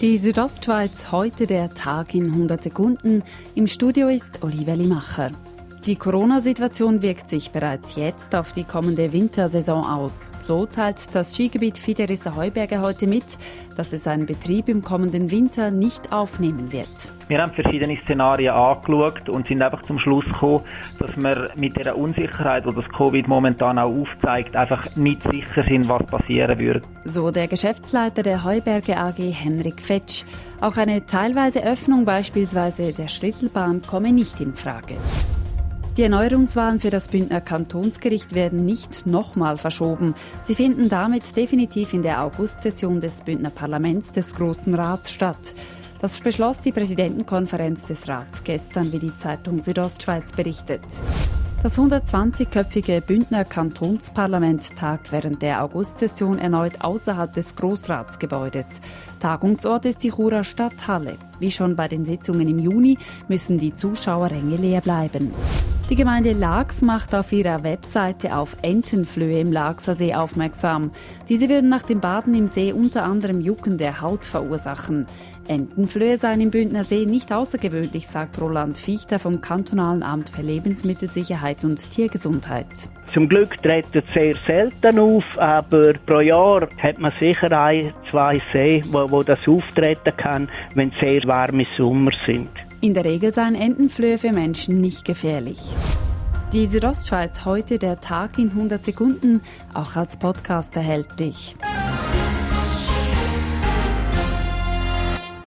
Die Südostschweiz heute der Tag in 100 Sekunden. Im Studio ist Olivia Limacher. Die Corona-Situation wirkt sich bereits jetzt auf die kommende Wintersaison aus. So teilt das Skigebiet Fiderisser Heuberge heute mit, dass es seinen Betrieb im kommenden Winter nicht aufnehmen wird. Wir haben verschiedene Szenarien angeschaut und sind einfach zum Schluss gekommen, dass wir mit der Unsicherheit, die das Covid momentan auch aufzeigt, einfach nicht sicher sind, was passieren würde. So der Geschäftsleiter der Heuberge AG Henrik Fetsch. Auch eine teilweise Öffnung beispielsweise der Schlüsselbahn komme nicht in Frage. Die Erneuerungswahlen für das Bündner Kantonsgericht werden nicht nochmal verschoben. Sie finden damit definitiv in der Augustsession des Bündner Parlaments des Großen Rats statt. Das beschloss die Präsidentenkonferenz des Rats gestern, wie die Zeitung Südostschweiz berichtet. Das 120-köpfige Bündner Kantonsparlament tagt während der Augustsession erneut außerhalb des Großratsgebäudes. Tagungsort ist die Churer Stadthalle. Wie schon bei den Sitzungen im Juni müssen die Zuschauerränge leer bleiben. Die Gemeinde Laax macht auf ihrer Webseite auf Entenflöhe im Laakser See aufmerksam. Diese würden nach dem Baden im See unter anderem Jucken der Haut verursachen. Entenflöhe seien im Bündner See nicht außergewöhnlich, sagt Roland Fichter vom Kantonalen Amt für Lebensmittelsicherheit und Tiergesundheit. Zum Glück treten sehr selten auf, aber pro Jahr hat man sicher ein, zwei See, wo, wo das auftreten kann, wenn sehr warme Sommer sind. In der Regel seien Entenflöhe für Menschen nicht gefährlich. Die Südostschweiz heute der Tag in 100 Sekunden, auch als Podcast erhältlich.